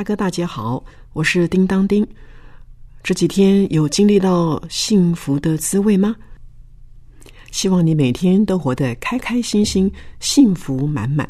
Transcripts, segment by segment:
大哥大姐好，我是叮当叮。这几天有经历到幸福的滋味吗？希望你每天都活得开开心心、幸福满满。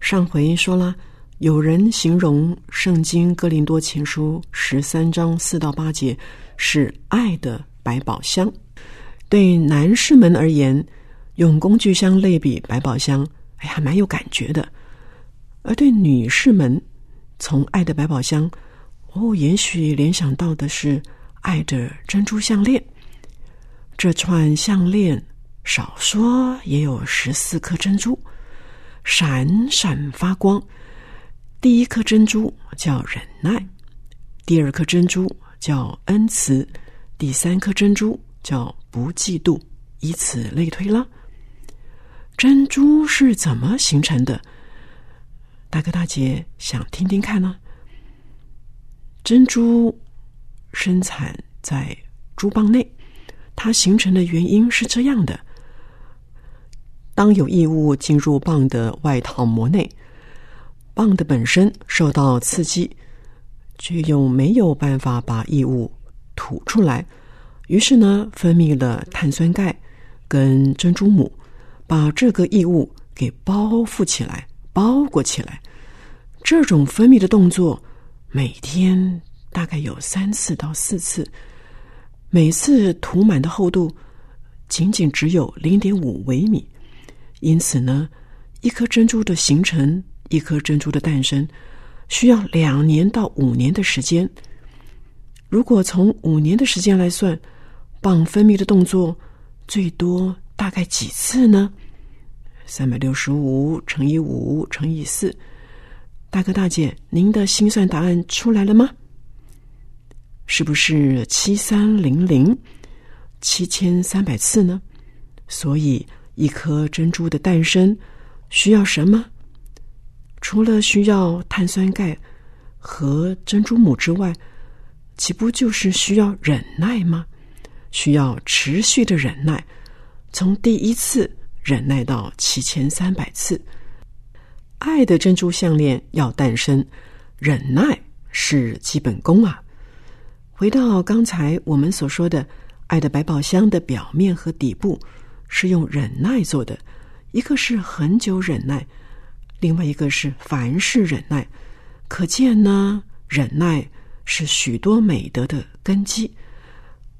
上回说了，有人形容《圣经·哥林多前书》十三章四到八节是爱的百宝箱。对男士们而言，用工具箱类比百宝箱，哎呀，蛮有感觉的；而对女士们，从爱的百宝箱，哦，也许联想到的是爱的珍珠项链。这串项链少说也有十四颗珍珠，闪闪发光。第一颗珍珠叫忍耐，第二颗珍珠叫恩慈，第三颗珍珠叫不嫉妒，以此类推了。珍珠是怎么形成的？大哥大姐想听听看呢？珍珠生产在珠蚌内，它形成的原因是这样的：当有异物进入蚌的外套膜内，蚌的本身受到刺激，却又没有办法把异物吐出来，于是呢，分泌了碳酸钙跟珍珠母，把这个异物给包覆起来。包裹起来，这种分泌的动作每天大概有三次到四次，每次涂满的厚度仅仅只有零点五微米，因此呢，一颗珍珠的形成，一颗珍珠的诞生，需要两年到五年的时间。如果从五年的时间来算，蚌分泌的动作最多大概几次呢？三百六十五乘以五乘以四，大哥大姐，您的心算答案出来了吗？是不是七三零零七千三百次呢？所以一颗珍珠的诞生需要什么？除了需要碳酸钙和珍珠母之外，岂不就是需要忍耐吗？需要持续的忍耐，从第一次。忍耐到七千三百次，爱的珍珠项链要诞生，忍耐是基本功啊。回到刚才我们所说的，爱的百宝箱的表面和底部是用忍耐做的，一个是恒久忍耐，另外一个是凡事忍耐。可见呢，忍耐是许多美德的根基，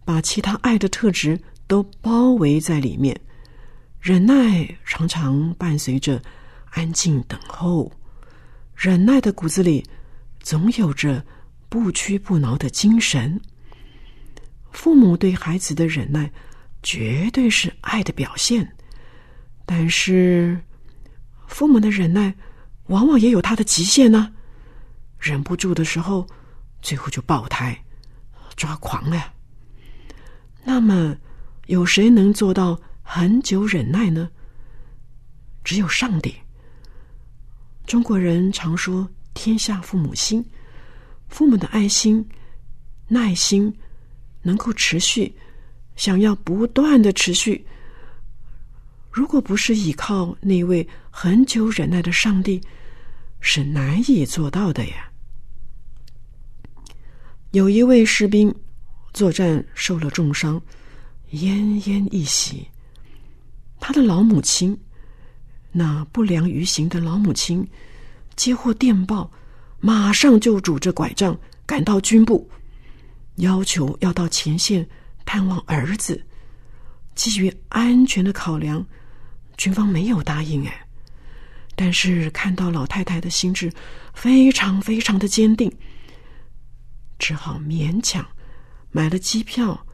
把其他爱的特质都包围在里面。忍耐常常伴随着安静等候，忍耐的骨子里总有着不屈不挠的精神。父母对孩子的忍耐绝对是爱的表现，但是父母的忍耐往往也有他的极限呢。忍不住的时候，最后就爆胎、抓狂了。那么，有谁能做到？很久忍耐呢，只有上帝。中国人常说“天下父母心”，父母的爱心、耐心能够持续，想要不断的持续。如果不是依靠那位很久忍耐的上帝，是难以做到的呀。有一位士兵作战受了重伤，奄奄一息。他的老母亲，那不良于行的老母亲，接获电报，马上就拄着拐杖赶到军部，要求要到前线探望儿子。基于安全的考量，军方没有答应。哎，但是看到老太太的心智非常非常的坚定，只好勉强买了机票，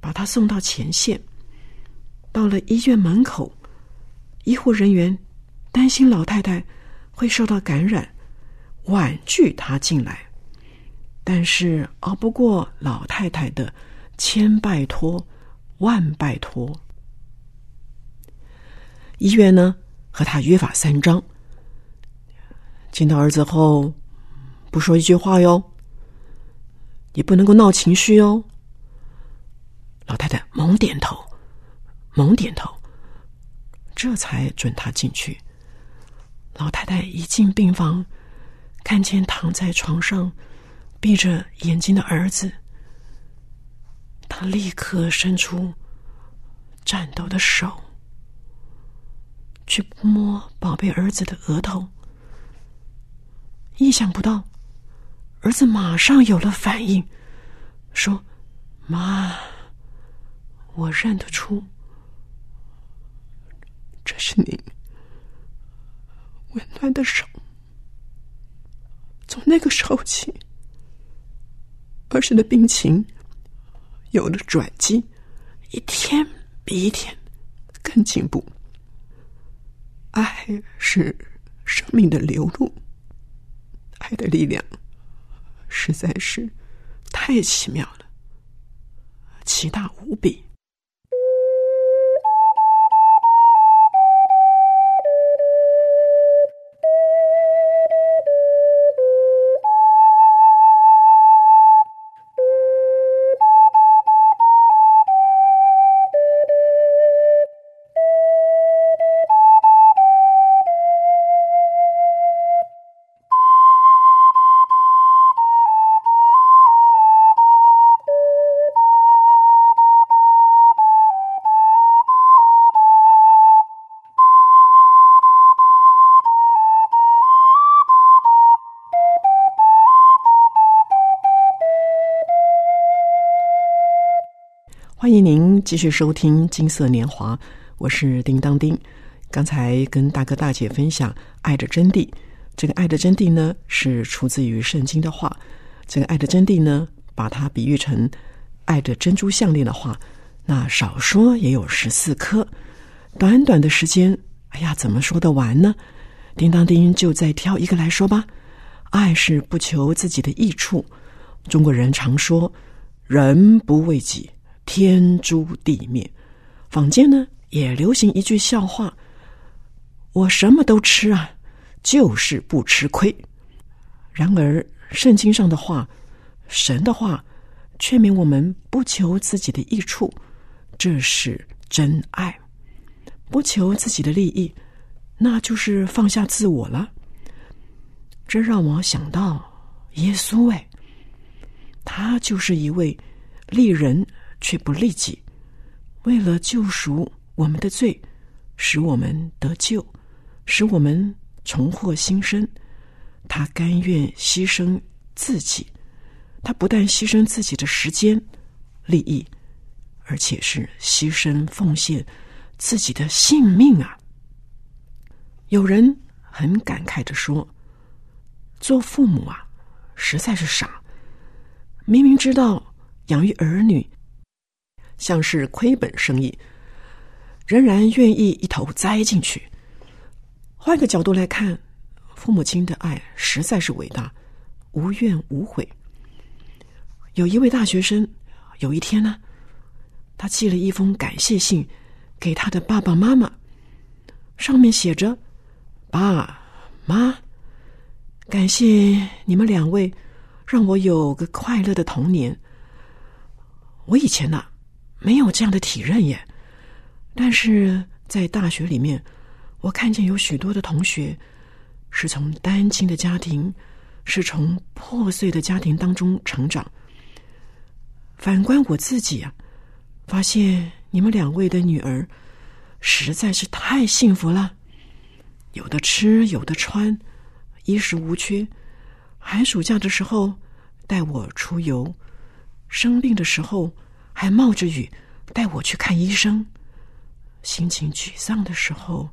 把他送到前线。到了医院门口，医护人员担心老太太会受到感染，婉拒她进来，但是熬不过老太太的千拜托万拜托。医院呢和他约法三章：见到儿子后不说一句话哟，也不能够闹情绪哦。老太太猛点头，猛点头，这才准他进去。老太太一进病房，看见躺在床上闭着眼睛的儿子，她立刻伸出颤抖的手。去摸宝贝儿子的额头，意想不到，儿子马上有了反应，说：“妈，我认得出，这是您温暖的手。”从那个时候起，儿时的病情有了转机，一天比一天更进步。爱是生命的流露，爱的力量实在是太奇妙了，奇大无比。欢迎您继续收听《金色年华》，我是叮当丁。刚才跟大哥大姐分享爱的真谛，这个爱的真谛呢是出自于圣经的话。这个爱的真谛呢，把它比喻成爱的珍珠项链的话，那少说也有十四颗。短短的时间，哎呀，怎么说得完呢？叮当丁就再挑一个来说吧。爱是不求自己的益处。中国人常说：“人不为己。”天诛地灭，坊间呢也流行一句笑话：“我什么都吃啊，就是不吃亏。”然而圣经上的话，神的话，劝勉我们不求自己的益处，这是真爱；不求自己的利益，那就是放下自我了。这让我想到耶稣，哎，他就是一位利人。却不利己，为了救赎我们的罪，使我们得救，使我们重获新生，他甘愿牺牲自己。他不但牺牲自己的时间、利益，而且是牺牲奉献自己的性命啊！有人很感慨的说：“做父母啊，实在是傻，明明知道养育儿女。”像是亏本生意，仍然愿意一头栽进去。换个角度来看，父母亲的爱实在是伟大，无怨无悔。有一位大学生，有一天呢，他寄了一封感谢信给他的爸爸妈妈，上面写着：“爸妈，感谢你们两位，让我有个快乐的童年。我以前呢。”没有这样的体认耶，但是在大学里面，我看见有许多的同学是从单亲的家庭，是从破碎的家庭当中成长。反观我自己啊，发现你们两位的女儿实在是太幸福了，有的吃，有的穿，衣食无缺。寒暑假的时候带我出游，生病的时候。还冒着雨带我去看医生，心情沮丧的时候，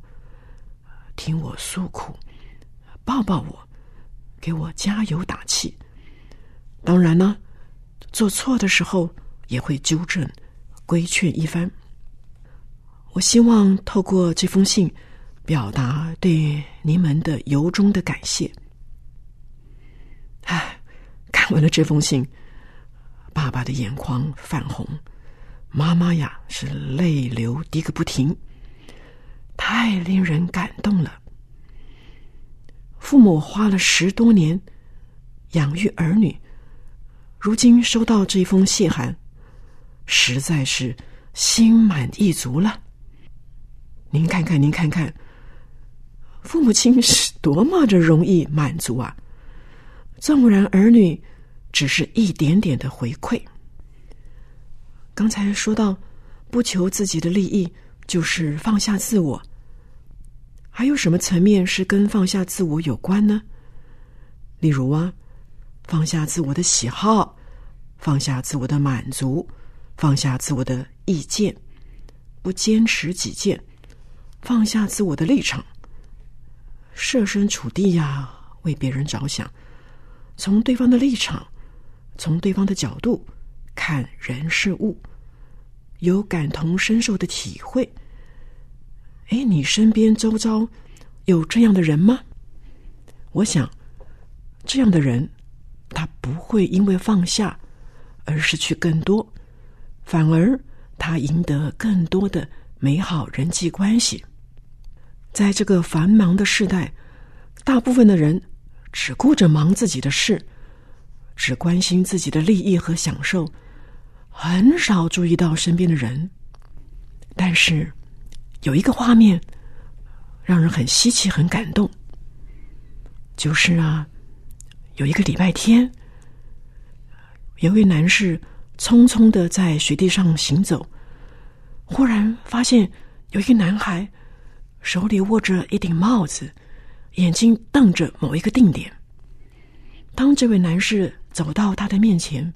听我诉苦，抱抱我，给我加油打气。当然呢，做错的时候也会纠正、规劝一番。我希望透过这封信，表达对您们的由衷的感谢。唉，看完了这封信，爸爸的眼眶泛红，妈妈呀是泪流滴个不停，太令人感动了。父母花了十多年养育儿女，如今收到这封信函，实在是心满意足了。您看看，您看看，父母亲是多么的容易满足啊！纵然儿女只是一点点的回馈。刚才说到，不求自己的利益，就是放下自我。还有什么层面是跟放下自我有关呢？例如啊，放下自我的喜好，放下自我的满足，放下自我的意见，不坚持己见，放下自我的立场，设身处地呀，为别人着想，从对方的立场，从对方的角度看人事物，有感同身受的体会。哎，你身边周遭有这样的人吗？我想，这样的人，他不会因为放下而失去更多，反而他赢得更多的美好人际关系。在这个繁忙的时代，大部分的人只顾着忙自己的事，只关心自己的利益和享受，很少注意到身边的人。但是。有一个画面让人很稀奇、很感动，就是啊，有一个礼拜天，有位男士匆匆的在雪地上行走，忽然发现有一个男孩手里握着一顶帽子，眼睛瞪着某一个定点。当这位男士走到他的面前，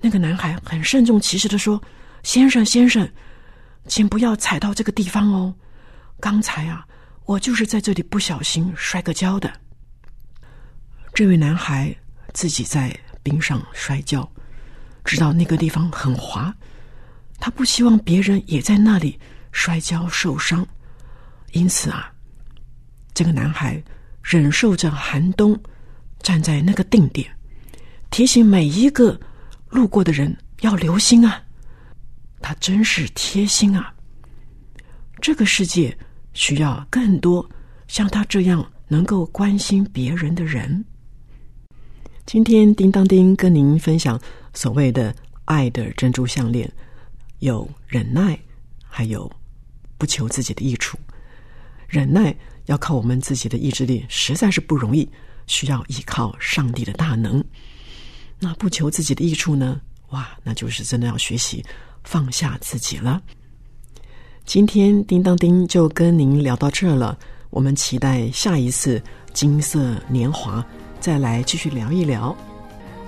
那个男孩很慎重其事的说：“先生，先生。”请不要踩到这个地方哦！刚才啊，我就是在这里不小心摔个跤的。这位男孩自己在冰上摔跤，知道那个地方很滑，他不希望别人也在那里摔跤受伤，因此啊，这个男孩忍受着寒冬，站在那个定点，提醒每一个路过的人要留心啊。他真是贴心啊！这个世界需要更多像他这样能够关心别人的人。今天叮当叮跟您分享所谓的爱的珍珠项链，有忍耐，还有不求自己的益处。忍耐要靠我们自己的意志力，实在是不容易，需要依靠上帝的大能。那不求自己的益处呢？哇，那就是真的要学习。放下自己了。今天叮当叮就跟您聊到这了，我们期待下一次金色年华再来继续聊一聊。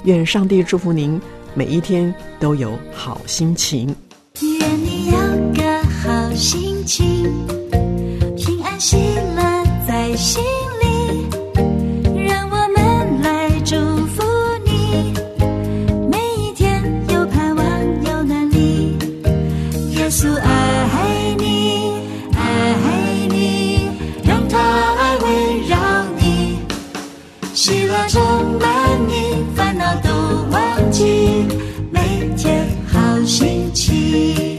愿上帝祝福您每一天都有好心情。愿你有个好心情，喜乐充满你烦恼都忘记每天好心情。